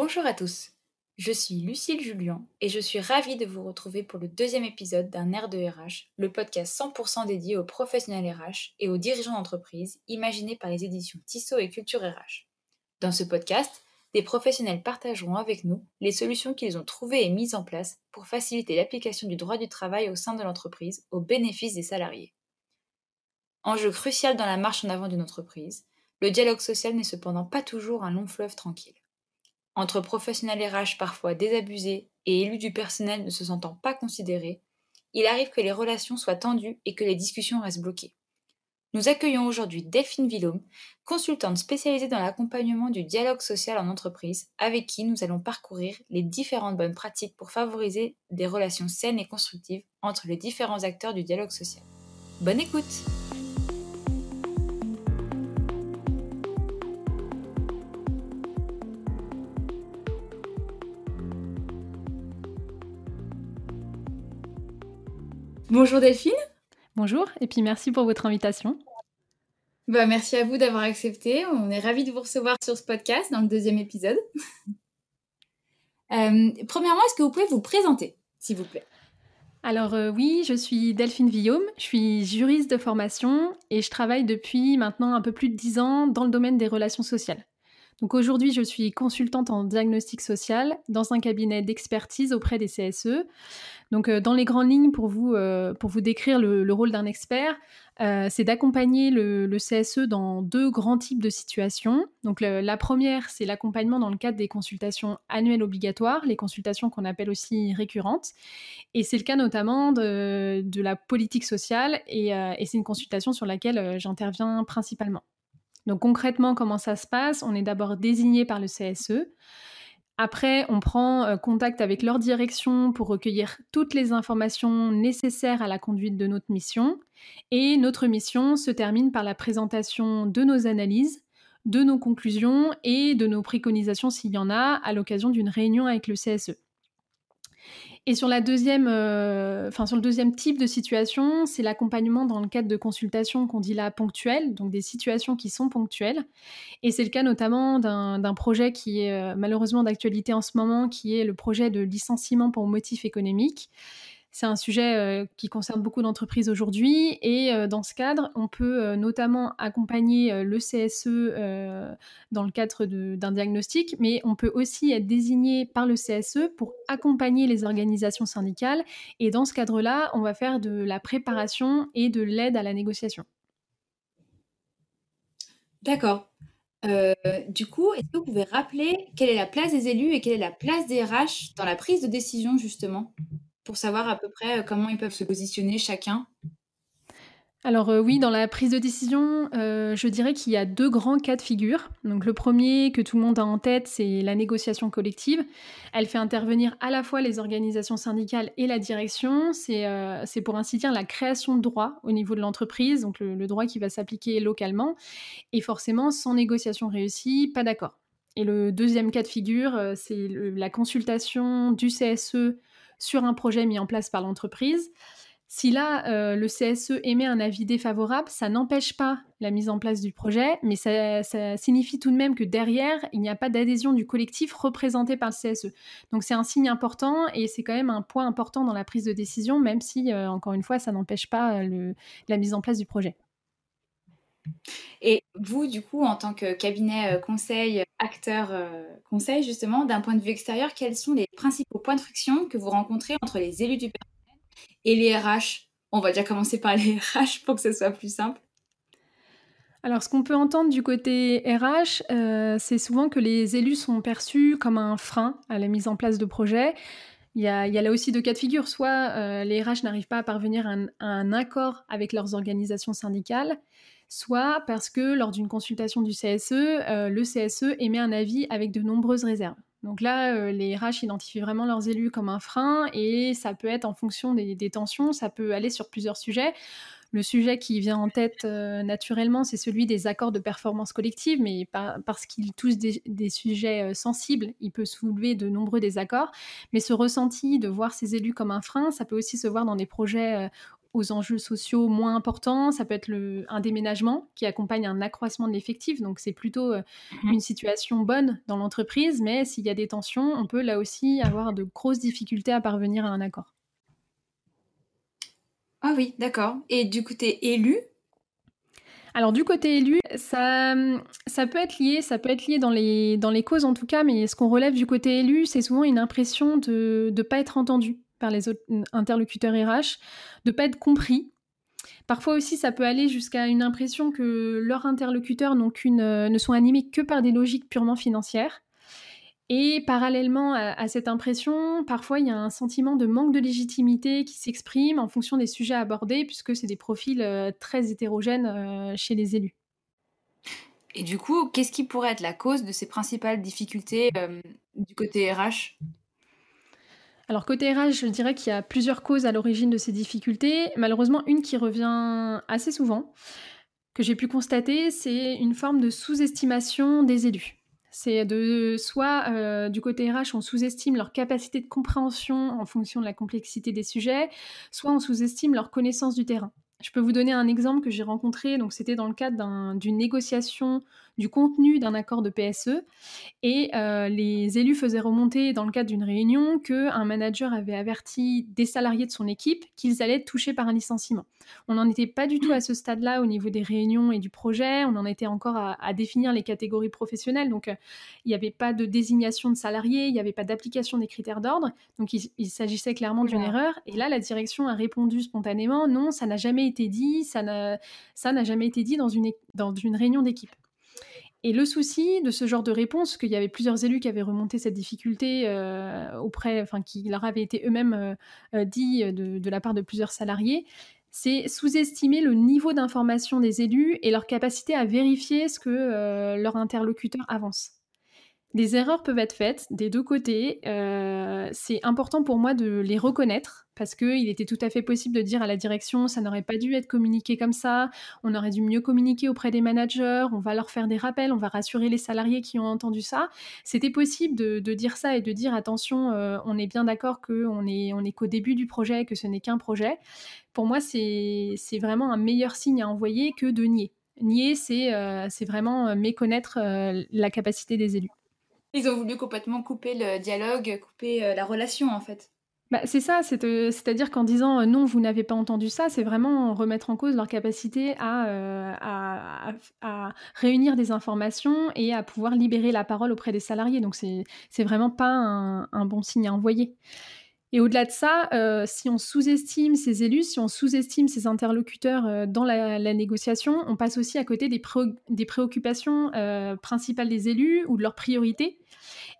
Bonjour à tous, je suis Lucille Julien et je suis ravie de vous retrouver pour le deuxième épisode d'un Air de RH, le podcast 100% dédié aux professionnels RH et aux dirigeants d'entreprise, imaginé par les éditions Tissot et Culture RH. Dans ce podcast, des professionnels partageront avec nous les solutions qu'ils ont trouvées et mises en place pour faciliter l'application du droit du travail au sein de l'entreprise au bénéfice des salariés. Enjeu crucial dans la marche en avant d'une entreprise, le dialogue social n'est cependant pas toujours un long fleuve tranquille. Entre professionnels RH parfois désabusés et élus du personnel ne se sentant pas considérés, il arrive que les relations soient tendues et que les discussions restent bloquées. Nous accueillons aujourd'hui Delphine Villaume, consultante spécialisée dans l'accompagnement du dialogue social en entreprise, avec qui nous allons parcourir les différentes bonnes pratiques pour favoriser des relations saines et constructives entre les différents acteurs du dialogue social. Bonne écoute Bonjour Delphine Bonjour, et puis merci pour votre invitation. Bah, merci à vous d'avoir accepté. On est ravis de vous recevoir sur ce podcast dans le deuxième épisode. Euh, premièrement, est-ce que vous pouvez vous présenter, s'il vous plaît? Alors euh, oui, je suis Delphine Villaume, je suis juriste de formation et je travaille depuis maintenant un peu plus de dix ans dans le domaine des relations sociales. Donc aujourd'hui, je suis consultante en diagnostic social dans un cabinet d'expertise auprès des CSE. Donc euh, dans les grandes lignes, pour vous, euh, pour vous décrire le, rôle d'un expert, euh, c'est d'accompagner le, CSE dans deux grands types de situations. Donc la première, c'est l'accompagnement dans le cadre des consultations annuelles obligatoires, les consultations qu'on appelle aussi récurrentes. Et c'est le cas notamment de, la politique sociale et c'est une consultation sur laquelle j'interviens principalement. Donc concrètement, comment ça se passe? On est d'abord désigné par le CSE. Après, on prend euh, contact avec leur direction pour recueillir toutes les informations nécessaires à la conduite de notre mission. Et notre mission se termine par la présentation de nos analyses, de nos conclusions et de nos préconisations s'il y en a à l'occasion d'une réunion avec le CSE. Et euh, sur le deuxième type de situation, c'est l'accompagnement dans le cadre de consultations qu'on dit là ponctuelles, donc des situations qui sont ponctuelles. Et c'est le cas notamment d'un projet qui est euh, malheureusement d'actualité en ce moment, qui est le projet de licenciement pour motif économique. C'est un sujet euh, qui concerne beaucoup d'entreprises aujourd'hui et euh, dans ce cadre, on peut euh, notamment accompagner le CSE dans le cadre d'un diagnostic, mais on peut aussi être désigné par le CSE pour accompagner les organisations syndicales et dans ce cadre-là, on va faire de la préparation et de l'aide à la négociation. D'accord. du coup, est-ce que vous pouvez rappeler quelle est la place des élus et quelle est la place des RH dans la prise de décision justement? Pour savoir à peu près, comment ils peuvent se positionner chacun? Alors, oui, dans la prise de décision, je dirais qu'il y a deux grands cas de figure. Donc le premier que tout le monde a en tête, c'est la négociation collective. Elle fait intervenir à la fois les organisations syndicales et la direction. C'est, pour ainsi dire la création de droits au niveau de l'entreprise, donc le droit qui va s'appliquer localement et forcément sans négociation réussie, pas d'accord. Et le deuxième cas de figure, c'est la consultation du CSE sur un projet mis en place par l'entreprise. Si là, euh, le CSE émet un avis défavorable, ça n'empêche pas la mise en place du projet, mais ça, signifie tout de même que derrière, il n'y a pas d'adhésion du collectif représenté par le CSE. Donc c'est un signe important et c'est quand même un point important dans la prise de décision, même si, euh, encore une fois, ça n'empêche pas euh, la mise en place du projet. Et vous, du coup, en tant que cabinet euh, conseil, acteur euh, conseil, justement, d'un point de vue extérieur, quels sont les principaux points de friction que vous rencontrez entre les élus du personnel et les RH On va déjà commencer par les RH pour que ce soit plus simple. Alors, ce qu'on peut entendre du côté RH, euh, c'est souvent que les élus sont perçus comme un frein à la mise en place de projets. Il y, a, là aussi deux cas de figure. Soit les RH n'arrivent pas à parvenir à un, accord avec leurs organisations syndicales, soit parce que lors d'une consultation du CSE, euh, le CSE émet un avis avec de nombreuses réserves. Donc là, euh, les RH identifient vraiment leurs élus comme un frein et ça peut être en fonction des, tensions, ça peut aller sur plusieurs sujets. Le sujet qui vient en tête euh, naturellement, c'est celui des accords de performance collective, mais parce qu'il touche des, sujets sensibles, il peut soulever de nombreux désaccords. Mais ce ressenti de voir ces élus comme un frein, ça peut aussi se voir dans des projets aux enjeux sociaux moins importants. Ça peut être le, un déménagement qui accompagne un accroissement de l'effectif. Donc, c'est plutôt euh, mmh une situation bonne dans l'entreprise. Mais s'il y a des tensions, on peut là aussi avoir de grosses difficultés à parvenir à un accord. Ah oui, d'accord. Et du côté élu? Alors du côté élu, ça, ça peut être lié, ça peut être lié dans les, dans les causes en tout cas, mais ce qu'on relève du côté élu, c'est souvent une impression de ne pas être entendu par les autres interlocuteurs RH, de pas être compris. Parfois aussi, ça peut aller jusqu'à une impression que leurs interlocuteurs euh, ne sont animés que par des logiques purement financières. Et parallèlement à, cette impression, parfois il y a un sentiment de manque de légitimité qui s'exprime en fonction des sujets abordés, puisque c'est des profils euh, très hétérogènes euh, chez les élus. Et du coup, qu'est-ce qui pourrait être la cause de ces principales difficultés du côté RH alors côté RH, je dirais qu'il y a plusieurs causes à l'origine de ces difficultés. Malheureusement, une qui revient assez souvent, que j'ai pu constater, c'est une forme de sous-estimation des élus. C'est de soit euh, du côté RH, on sous-estime leur capacité de compréhension en fonction de la complexité des sujets, soit on sous-estime leur connaissance du terrain. Je peux vous donner un exemple que j'ai rencontré. Donc, c'était dans le cadre d'une négociation du contenu d'un accord de PSE. Et euh, les élus faisaient remonter dans le cadre d'une réunion qu'un manager avait averti des salariés de son équipe qu'ils allaient être touchés par un licenciement. On n'en était pas du tout à ce stade-là au niveau des réunions et du projet. On en était encore à, définir les catégories professionnelles. Donc, euh, il n'y avait pas de désignation de salariés, il n'y avait pas d'application des critères d'ordre. Donc, il, il s'agissait clairement d'une erreur. Et là, la direction a répondu spontanément non, ça n'a jamais été dit, ça n'a jamais été dit dans une, dans une réunion d'équipe. Et le souci de ce genre de réponse, qu'il y avait plusieurs élus qui avaient remonté cette difficulté euh, auprès, enfin, qui leur avait été eux-mêmes euh, euh, dit de, la part de plusieurs salariés, c'est sous-estimer le niveau d'information des élus et leur capacité à vérifier ce que leur interlocuteur avance. Des erreurs peuvent être faites des deux côtés. c'est important pour moi de les reconnaître parce qu'il était tout à fait possible de dire à la direction ça n'aurait pas dû être communiqué comme ça, on aurait dû mieux communiquer auprès des managers, on va leur faire des rappels, on va rassurer les salariés qui ont entendu ça. C'était possible de, dire ça et de dire attention, euh, on est bien d'accord qu'on est, on est qu'au début du projet, que ce n'est qu'un projet. Pour moi, c'est vraiment un meilleur signe à envoyer que de nier. Nier, c'est euh, vraiment méconnaître euh, la capacité des élus. Ils ont voulu complètement couper le dialogue, couper la relation en fait. Bah, c'est ça, euh, c'est-à-dire qu'en disant euh, non, vous n'avez pas entendu ça, c'est vraiment remettre en cause leur capacité à, euh, à, réunir des informations et à pouvoir libérer la parole auprès des salariés. Donc c'est vraiment pas un, bon signe à envoyer. Et au-delà de ça, si on sous-estime ces élus, si on sous-estime ces interlocuteurs dans la, négociation, on passe aussi à côté des, des préoccupations principales des élus ou de leurs priorités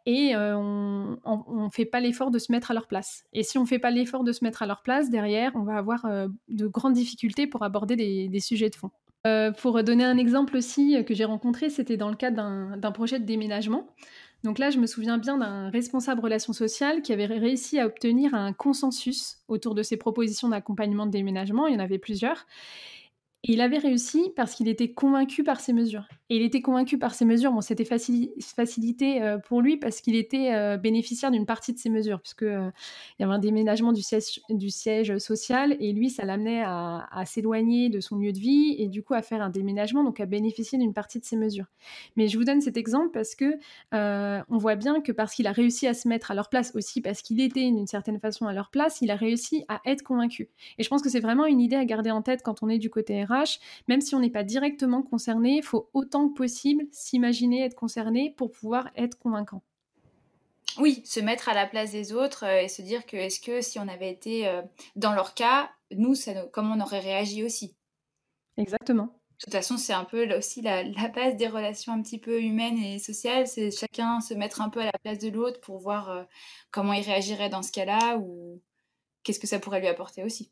et euh, on ne fait pas l'effort de se mettre à leur place. Et si on ne fait pas l'effort de se mettre à leur place, derrière, on va avoir euh, de grandes difficultés pour aborder des, sujets de fond. Euh, pour donner un exemple aussi que j'ai rencontré, c'était dans le cadre d'un projet de déménagement. Donc là, je me souviens bien d'un responsable relations sociales qui avait réussi à obtenir un consensus autour de ses propositions d'accompagnement de déménagement. Il y en avait plusieurs. Et il avait réussi parce qu'il était convaincu par ces mesures. Et il était convaincu par ces mesures. Bon, c'était facilité euh, pour lui parce qu'il était euh, bénéficiaire d'une partie de ces mesures, puisque euh, il y avait un déménagement du siège, social et lui, ça l'amenait à, s'éloigner de son lieu de vie et du coup à faire un déménagement, donc à bénéficier d'une partie de ces mesures. Mais je vous donne cet exemple parce que on voit bien que parce qu'il a réussi à se mettre à leur place aussi, parce qu'il était d'une certaine façon à leur place, il a réussi à être convaincu. Et je pense que c'est vraiment une idée à garder en tête quand on est du côté RH, même si on n'est pas directement concerné, il faut autant que possible s'imaginer être concerné pour pouvoir être convaincant. Oui, se mettre à la place des autres euh, et se dire que est-ce que si on avait été euh, dans leur cas, nous, ça, comment on aurait réagi aussi? Exactement. De toute façon, c'est un peu aussi la, base des relations un petit peu humaines et sociales, c'est chacun se mettre un peu à la place de l'autre pour voir euh, comment il réagirait dans ce cas-là ou qu'est-ce que ça pourrait lui apporter aussi.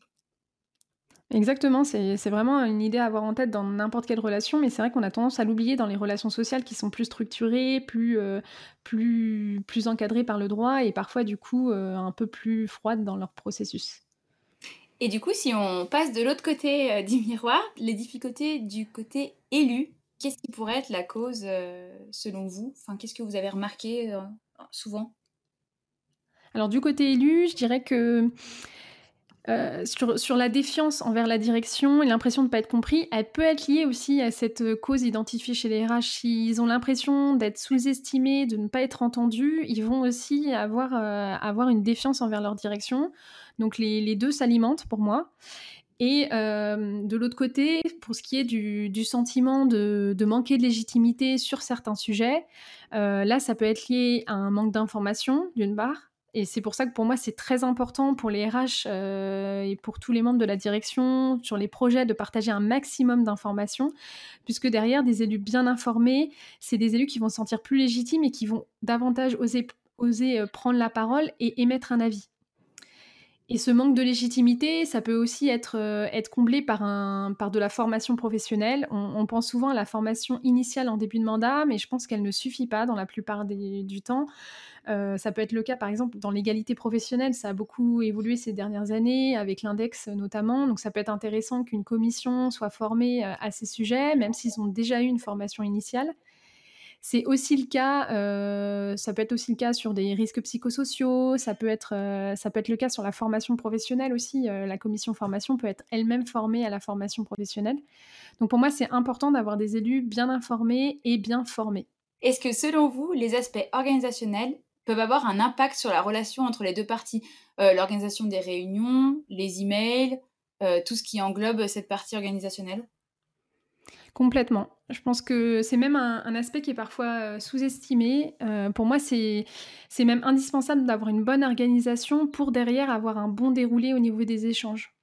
Exactement, c'est vraiment une idée à avoir en tête dans n'importe quelle relation, mais c'est vrai qu'on a tendance à l'oublier dans les relations sociales qui sont plus structurées, plus, euh, plus, plus encadrées par le droit et parfois du coup euh, un peu plus froides dans leur processus. Et du coup, si on passe de l'autre côté euh, du miroir, les difficultés du côté élu, qu'est-ce qui pourrait être la cause selon vous? Enfin, qu'est-ce que vous avez remarqué souvent? Alors du côté élu, je dirais que Euh, sur, la défiance envers la direction et l'impression de ne pas être compris, elle peut être liée aussi à cette cause identifiée chez les RH. S'ils ont l'impression d'être sous-estimés, de ne pas être entendus, ils vont aussi avoir, euh, une défiance envers leur direction. Donc les, deux s'alimentent pour moi. Et euh, de l'autre côté, pour ce qui est du, sentiment de, de, manquer de légitimité sur certains sujets, euh, là, ça peut être lié à un manque d'information, d'une part, et c'est pour ça que pour moi, c'est très important pour les RH euh, et pour tous les membres de la direction sur les projets de partager un maximum d'informations, puisque derrière, des élus bien informés, c'est des élus qui vont se sentir plus légitimes et qui vont davantage oser, oser euh, prendre la parole et émettre un avis. Et ce manque de légitimité, ça peut aussi être, euh, comblé par, de la formation professionnelle. On, pense souvent à la formation initiale en début de mandat, mais je pense qu'elle ne suffit pas dans la plupart du temps. Euh, ça peut être le cas, par exemple, dans l'égalité professionnelle. Ça a beaucoup évolué ces dernières années, avec l'index notamment. Donc, ça peut être intéressant qu'une commission soit formée euh, à ces sujets, même s'ils ont déjà eu une formation initiale. C'est aussi le cas, euh, ça peut être aussi le cas sur des risques psychosociaux, ça peut être, euh, ça peut être le cas sur la formation professionnelle aussi. Euh, la commission formation peut être elle-même formée à la formation professionnelle. Donc pour moi, c'est important d'avoir des élus bien informés et bien formés. Est-ce que selon vous, les aspects organisationnels peuvent avoir un impact sur la relation entre les deux parties. L'organisation des réunions, les emails, tout ce qui englobe cette partie organisationnelle? Complètement. Je pense que c'est même un, aspect qui est parfois euh, sous-estimé. Euh, pour moi, c'est même indispensable d'avoir une bonne organisation pour derrière avoir un bon déroulé au niveau des échanges.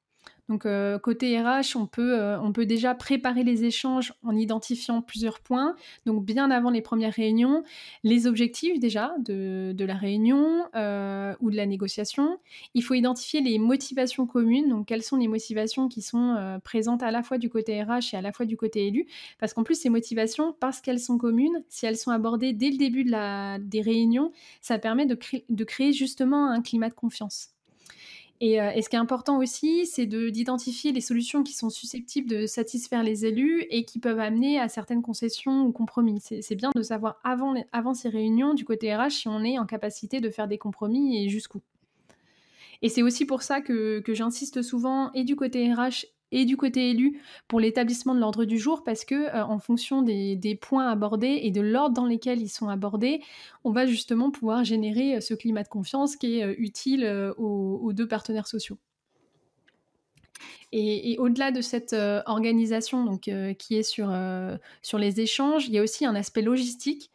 Donc euh, côté RH, on peut, euh, on peut déjà préparer les échanges en identifiant plusieurs points. Donc bien avant les premières réunions, les objectifs déjà de, la réunion euh, ou de la négociation. Il faut identifier les motivations communes. Donc quelles sont les motivations qui sont présentes à la fois du côté RH et à la fois du côté élu? Parce qu'en plus ces motivations, parce qu'elles sont communes, si elles sont abordées dès le début des réunions, ça permet de créer justement un climat de confiance. Et, euh, et, ce qui est important aussi, c'est d'identifier les solutions qui sont susceptibles de satisfaire les élus et qui peuvent amener à certaines concessions ou compromis. C'est bien de savoir avant, avant ces réunions du côté RH si on est en capacité de faire des compromis et jusqu'où. Et c'est aussi pour ça que, que j'insiste souvent et du côté RH et du côté élu pour l'établissement de l'ordre du jour parce que euh, en fonction des, points abordés et de l'ordre dans lesquels ils sont abordés, on va justement pouvoir générer euh, ce climat de confiance qui est euh, utile aux, deux partenaires sociaux. Et, au-delà de cette organisation donc, qui est sur, sur les échanges, il y a aussi un aspect logistique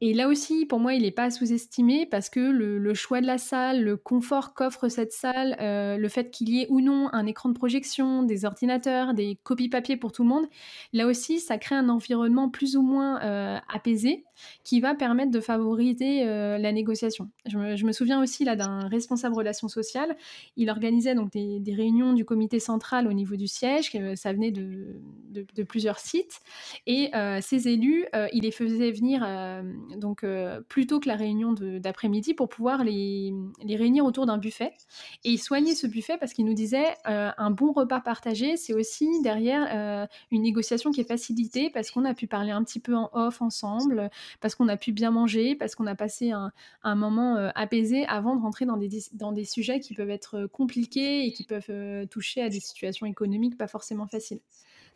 et là aussi, pour moi, il n'est pas sous-estimé parce que le, choix de la salle, le confort qu'offre cette salle, euh, le fait qu'il y ait ou non un écran de projection, des ordinateurs, des copies papier pour tout le monde, là aussi, ça crée un environnement plus ou moins euh, apaisé qui va permettre de favoriser euh, la négociation. Je me, souviens aussi là d'un responsable relations sociales. Il organisait donc des, réunions du comité central au niveau du siège. Ça venait de, de, de plusieurs sites. Et ces élus, il les faisait venir donc euh, plutôt que la réunion d'après-midi pour pouvoir les, réunir autour d'un buffet. Et il soignait ce buffet parce qu'il nous disait euh, un bon repas partagé, c'est aussi derrière euh, une négociation qui est facilitée parce qu'on a pu parler un petit peu en off ensemble, parce qu'on a pu bien manger, parce qu'on a passé un, un moment euh, apaisé avant de rentrer dans des, dans des sujets qui peuvent être compliqués et qui peuvent toucher à des situations économiques pas forcément faciles.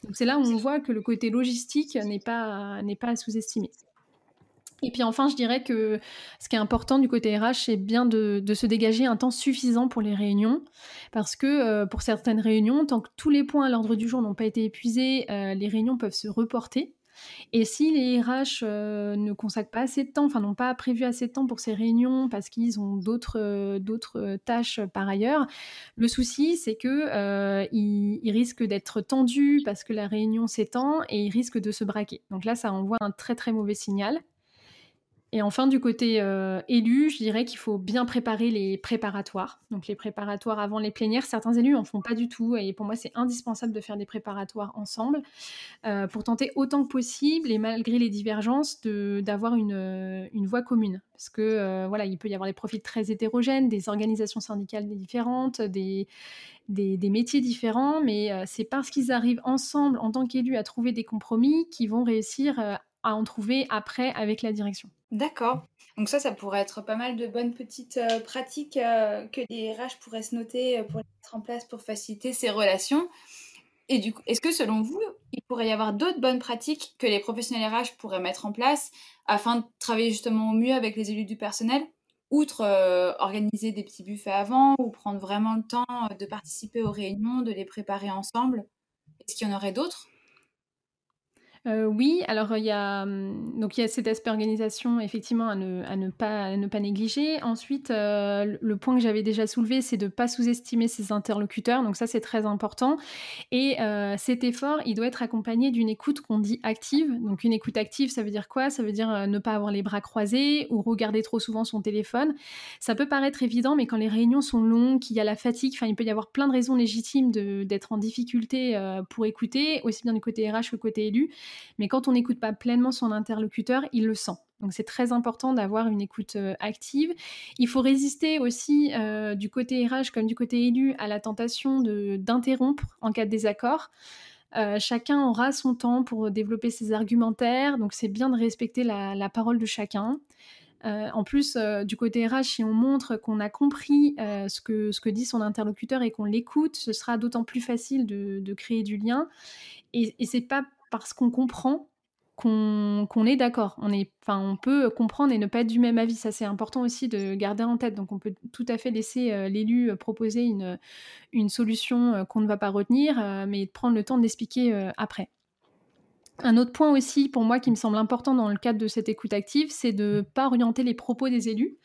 Donc c'est là où on voit que le côté logistique n'est pas, n'est pas à sous-estimer. Et puis enfin, je dirais que ce qui est important du côté RH, c'est bien de, se dégager un temps suffisant pour les réunions, parce que euh, pour certaines réunions, tant que tous les points à l'ordre du jour n'ont pas été épuisés, euh, les réunions peuvent se reporter. Et si les RH euh, ne consacrent pas assez de temps, enfin n'ont pas prévu assez de temps pour ces réunions parce qu'ils ont d'autres tâches par ailleurs, le souci c'est que ils, ils, risquent d'être tendus parce que la réunion s'étend et ils risquent de se braquer. Donc là, ça envoie un très très mauvais signal. Et enfin, du côté euh, élu, je dirais qu'il faut bien préparer les préparatoires. Donc les préparatoires avant les plénières, certains élus en font pas du tout. Et pour moi, c'est indispensable de faire des préparatoires ensemble euh, pour tenter autant que possible, et malgré les divergences, d'avoir une, une voie commune. Parce que euh, voilà, il peut y avoir des profils très hétérogènes, des organisations syndicales différentes, des, des, des métiers différents, mais euh, c'est parce qu'ils arrivent ensemble en tant qu'élus à trouver des compromis qu'ils vont réussir à en trouver après avec la direction. D'accord. Donc ça, ça pourrait être pas mal de bonnes petites euh, pratiques euh, que les RH pourraient se noter euh, pour mettre en place pour faciliter ces relations. Et du coup, est-ce que selon vous, il pourrait y avoir d'autres bonnes pratiques que les professionnels RH pourraient mettre en place afin de travailler justement au mieux avec les élus du personnel, outre organiser des petits buffets avant ou prendre vraiment le temps de participer aux réunions, de les préparer ensemble? Est-ce qu'il y en aurait d'autres? Euh, oui, alors il y a hum, donc il y a cet aspect organisation effectivement à ne, ne pas ne négliger. Ensuite, euh, le point que j'avais déjà soulevé, c'est de pas sous-estimer ses interlocuteurs. Donc ça, c'est très important. Et euh, cet effort, il doit être accompagné d'une écoute qu'on dit active. Donc une écoute active, ça veut dire quoi? Ça veut dire ne pas avoir les bras croisés ou regarder trop souvent son téléphone. Ça peut paraître évident, mais quand les réunions sont longues, qu'il y a la fatigue, il peut y avoir plein de raisons légitimes d'être en difficulté pour écouter, aussi bien du côté RH que du côté élu. Mais quand on n'écoute pas pleinement son interlocuteur, il le sent. Donc c'est très important d'avoir une écoute euh, active. Il faut résister aussi euh, du côté RH comme du côté élu à la tentation d'interrompre en cas de désaccord. Euh, chacun aura son temps pour développer ses argumentaires, donc c'est bien de respecter la, parole de chacun. en plus, du côté RH, si on montre qu'on a compris ce, que, ce que dit son interlocuteur et qu'on l'écoute, ce sera d'autant plus facile de, créer du lien. Et, et c'est pas parce qu'on comprend qu'on est d'accord. On, on peut comprendre et ne pas être du même avis. Ça, c'est important aussi de garder en tête. Donc, on peut tout à fait laisser euh, l'élu euh, proposer une, solution euh, qu'on ne va pas retenir, mais prendre le temps de l'expliquer après. Un autre point aussi, pour moi, qui me semble important dans le cadre de cette écoute active, c'est de ne pas orienter les propos des élus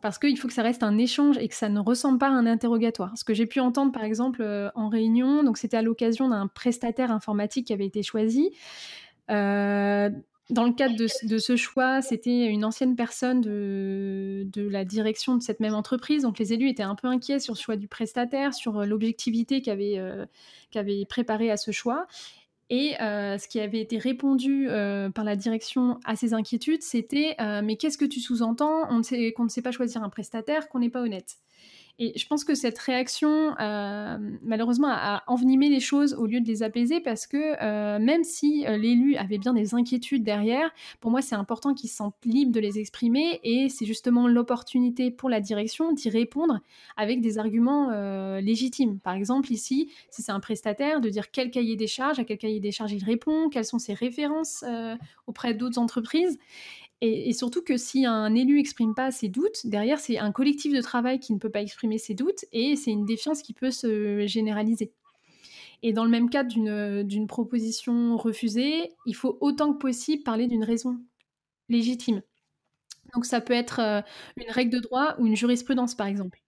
parce qu'il faut que ça reste un échange et que ça ne ressemble pas à un interrogatoire. Ce que j'ai pu entendre par exemple euh, en réunion, donc c'était à l'occasion d'un prestataire informatique qui avait été choisi. Euh, dans le cadre de, ce choix, c'était une ancienne personne de, la direction de cette même entreprise. Donc les élus étaient un peu inquiets sur le choix du prestataire, sur l'objectivité qu'avait euh, préparé à ce choix. Et euh, ce qui avait été répondu euh, par la direction à ces inquiétudes, c'était euh, Mais qu'est-ce que tu sous-entends? Qu'on ne sait pas choisir un prestataire, qu'on n'est pas honnête. Et je pense que cette réaction, euh, malheureusement, a envenimé les choses au lieu de les apaiser parce que euh, même si euh, l'élu avait bien des inquiétudes derrière, pour moi, c'est important qu'il se sente libre de les exprimer et c'est justement l'opportunité pour la direction d'y répondre avec des arguments légitimes. Par exemple, ici, si c'est un prestataire, de dire quel cahier des charges, à quel cahier des charges il répond, quelles sont ses références auprès d'autres entreprises. Et, surtout que si un élu exprime pas ses doutes, derrière, c'est un collectif de travail qui ne peut pas exprimer ses doutes et c'est une défiance qui peut se généraliser. Et dans le même cadre d'une proposition refusée, il faut autant que possible parler d'une raison légitime. Donc ça peut être euh, une règle de droit ou une jurisprudence, par exemple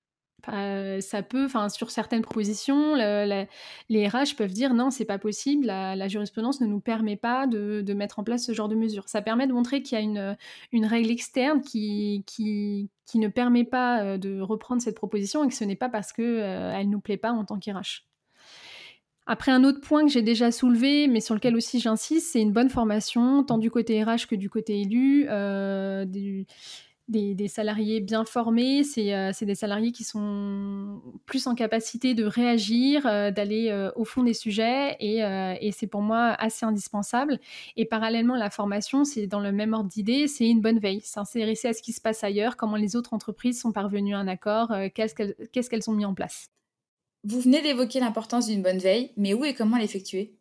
ça peut, enfin, sur certaines propositions, les RH peuvent dire non, c'est pas possible, la, jurisprudence ne nous permet pas de, mettre en place ce genre de mesures. Ça permet de montrer qu'il y a une, règle externe qui, ne permet pas de reprendre cette proposition et que ce n'est pas parce qu'elle elle ne nous plaît pas en tant qu'RH. Après, un autre point que j'ai déjà soulevé, mais sur lequel aussi j'insiste, c'est une bonne formation, tant du côté RH que du côté élu. Euh, salariés bien formés, euh, c'est des salariés qui sont plus en capacité de réagir, euh, d'aller euh, au fond des sujets, et, et c'est pour moi assez indispensable. Et parallèlement, la formation, c'est dans le même ordre d'idée, c'est une bonne veille, s'intéresser à ce qui se passe ailleurs, comment les autres entreprises sont parvenues à un accord, qu'est-ce qu'elles ont mis en place. Vous venez d'évoquer l'importance d'une bonne veille, mais où et comment l'effectuer?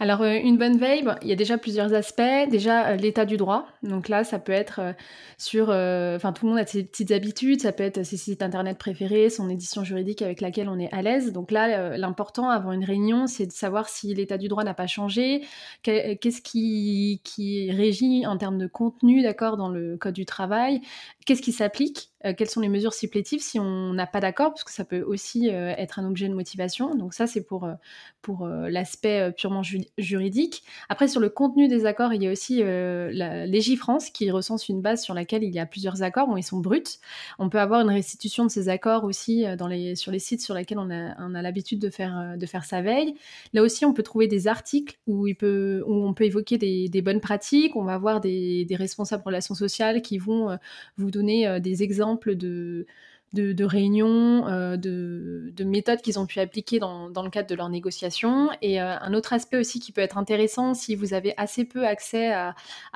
Alors, euh, une bonne veille, il y a déjà plusieurs aspects. Déjà, euh, l'état du droit. Donc là, ça peut être euh, sur... Enfin, tout le monde a ses petites habitudes. Ça peut être ses sites internet préférés, son édition juridique avec laquelle on est à l'aise. Donc là, l'important avant une réunion, c'est de savoir si l'état du droit n'a pas changé, qu'est-ce qui, qui régit en termes de contenu, d'accord, dans le Code du travail, qu'est-ce qui s'applique quelles sont les mesures supplétives si on n'a pas d'accord, parce que ça peut aussi être un objet de motivation. Donc ça, c'est pour, pour l'aspect purement juridique. Après, sur le contenu des accords, il y a aussi la Légifrance qui recense une base sur laquelle il y a plusieurs accords. Bon, ils sont bruts. On peut avoir une restitution de ces accords aussi les, sur les sites sur lesquels on a, l'habitude de faire, de faire sa veille. Là aussi, on peut trouver des articles où, on peut évoquer des, bonnes pratiques. On va avoir des, des responsables relations sociales qui vont vous donner des exemples de, de, réunions, euh, de, méthodes qu'ils ont pu appliquer dans, le cadre de leurs négociations. Et euh, un autre aspect aussi qui peut être intéressant si vous avez assez peu accès à,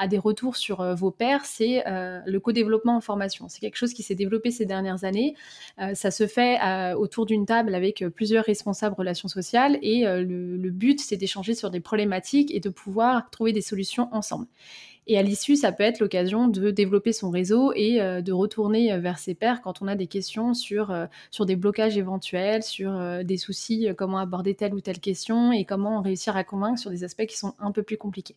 des retours sur euh, vos pairs, c'est le co-développement en formation. C'est quelque chose qui s'est développé ces dernières années. ça se fait autour d'une table avec plusieurs responsables relations sociales et le but, c'est d'échanger sur des problématiques et de pouvoir trouver des solutions ensemble. Et à l'issue, ça peut être l'occasion de développer son réseau et euh, de retourner euh, vers ses pairs quand on a des questions sur, euh, des blocages éventuels, sur des soucis, comment aborder telle ou telle question et comment réussir à convaincre sur des aspects qui sont un peu plus compliqués.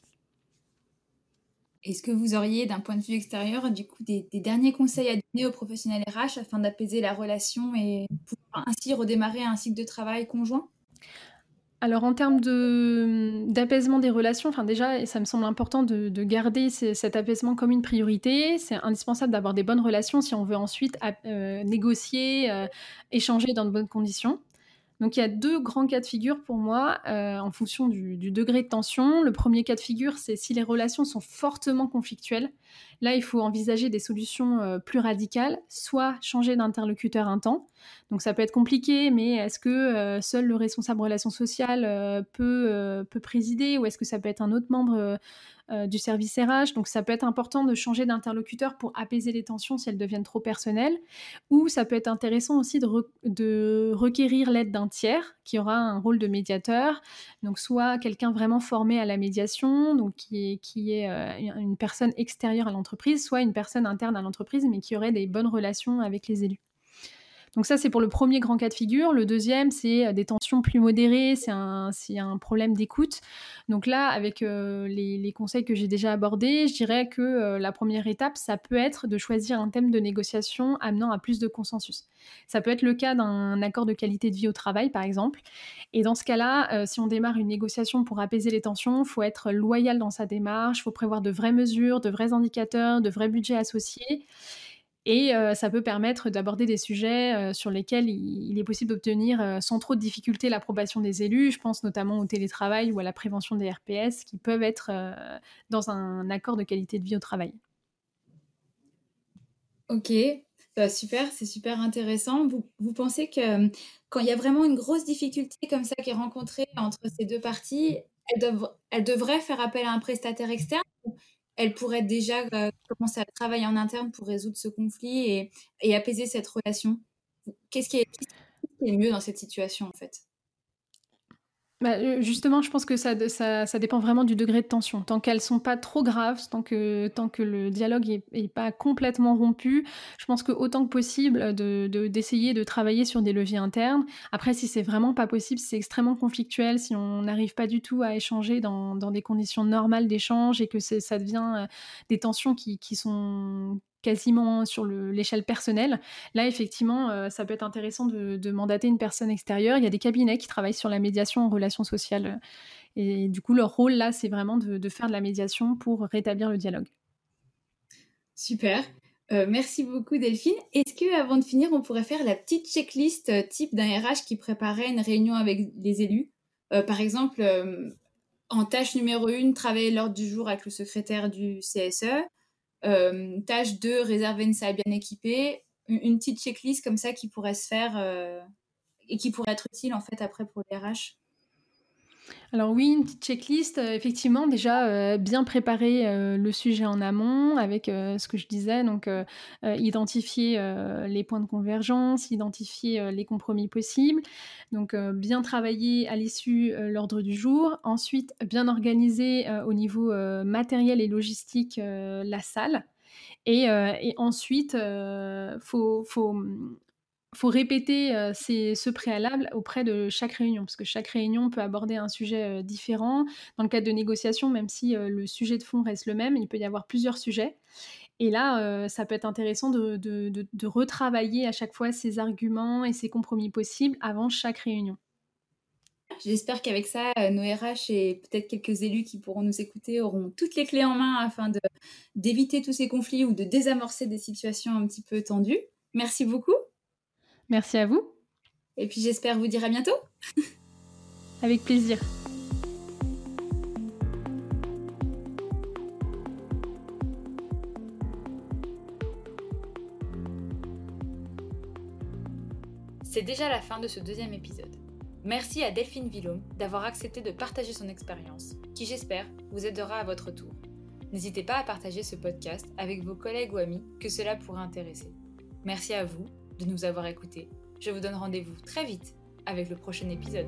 Est-ce que vous auriez, d'un point de vue extérieur, des, des, derniers conseils à donner aux professionnels RH afin d'apaiser la relation et pouvoir ainsi redémarrer un cycle de travail conjoint? Alors en termes d'apaisement des relations, enfin déjà, ça me semble important de, garder cet apaisement comme une priorité. C'est indispensable d'avoir des bonnes relations si on veut ensuite euh, négocier, euh, échanger dans de bonnes conditions. Donc il y a deux grands cas de figure pour moi euh, en fonction du, degré de tension. Le premier cas de figure, c'est si les relations sont fortement conflictuelles. Là, il faut envisager des solutions euh, plus radicales, soit changer d'interlocuteur un temps. Donc ça peut être compliqué, mais est-ce que euh, seul le responsable relations sociales peut, peut présider ou est-ce que ça peut être un autre membre euh, du service RH. Donc ça peut être important de changer d'interlocuteur pour apaiser les tensions si elles deviennent trop personnelles. Ou ça peut être intéressant aussi de, requérir l'aide d'un tiers qui aura un rôle de médiateur. Donc soit quelqu'un vraiment formé à la médiation, donc qui est, qui est euh, une personne extérieure à l'entreprise, soit une personne interne à l'entreprise, mais qui aurait des bonnes relations avec les élus. Donc ça, c'est pour le premier grand cas de figure. Le deuxième, c'est euh, des tensions plus modérées, c'est un, problème d'écoute. Donc là, avec euh, les, conseils que j'ai déjà abordés, je dirais que euh, la première étape, ça peut être de choisir un thème de négociation amenant à plus de consensus. Ça peut être le cas d'un accord de qualité de vie au travail, par exemple. Et dans ce cas-là, si on démarre une négociation pour apaiser les tensions, faut être loyal dans sa démarche, faut prévoir de vraies mesures, de vrais indicateurs, de vrais budgets associés. Et ça peut permettre d'aborder des sujets sur lesquels il, est possible d'obtenir sans trop de difficultés l'approbation des élus. Je pense notamment au télétravail ou à la prévention des RPS qui peuvent être dans un accord de qualité de vie au travail. Ok, bah, super, c'est super intéressant. Vous, pensez que quand il y a vraiment une grosse difficulté comme ça qui est rencontrée entre ces deux parties, elles devraient faire appel à un prestataire externe elle pourrait déjà euh, commencer à travailler en interne pour résoudre ce conflit et, apaiser cette relation. Qu'est-ce qui, qui, est mieux dans cette situation en fait? Bah, euh, justement, je pense que ça, ça, dépend vraiment du degré de tension. Tant qu'elles sont pas trop graves, tant que, tant que le dialogue est, pas complètement rompu, je pense que autant que possible d'essayer de, de, travailler sur des leviers internes. Après, si c'est vraiment pas possible, si c'est extrêmement conflictuel, si on n'arrive pas du tout à échanger dans, dans des conditions normales d'échange et que ça devient euh, des tensions qui, qui sont quasiment sur l'échelle personnelle. Là, effectivement, euh, ça peut être intéressant de, mandater une personne extérieure. Il y a des cabinets qui travaillent sur la médiation en relations sociales. Et du coup, leur rôle, là, c'est vraiment de, faire de la médiation pour rétablir le dialogue. Super. Euh, merci beaucoup Delphine. Est-ce que avant de finir, on pourrait faire la petite checklist euh, type d'un RH qui préparait une réunion avec les élus? Par exemple, en tâche numéro une, travailler l'ordre du jour avec le secrétaire du CSE. Euh, tâche 2, réserver une salle bien équipée. Une, petite checklist comme ça qui pourrait se faire euh, et qui pourrait être utile en fait après pour les RH. Alors oui, une petite checklist, euh, effectivement, déjà euh, bien préparer euh, le sujet en amont avec ce que je disais, donc identifier les points de convergence, identifier les compromis possibles, donc bien travailler à l'issue l'ordre du jour, ensuite bien organiser au niveau matériel et logistique la salle. Et, ensuite, il faut, faut répéter euh, ce préalable auprès de chaque réunion, parce que chaque réunion peut aborder un sujet euh, différent. Dans le cadre de négociations, même si euh, le sujet de fond reste le même, il peut y avoir plusieurs sujets. Et là, ça peut être intéressant de, de, retravailler à chaque fois ces arguments et ces compromis possibles avant chaque réunion. J'espère qu'avec ça, nos RH et peut-être quelques élus qui pourront nous écouter auront toutes les clés en main afin d'éviter tous ces conflits ou de désamorcer des situations un petit peu tendues. Merci beaucoup. Merci à vous. Et puis j'espère vous dire à bientôt. Avec plaisir. C'est déjà la fin de ce deuxième épisode. Merci à Delphine Villaume d'avoir accepté de partager son expérience, qui j'espère vous aidera à votre tour. N'hésitez pas à partager ce podcast avec vos collègues ou amis que cela pourrait intéresser. Merci à vous de nous avoir écoutés. Je vous donne rendez-vous très vite avec le prochain épisode.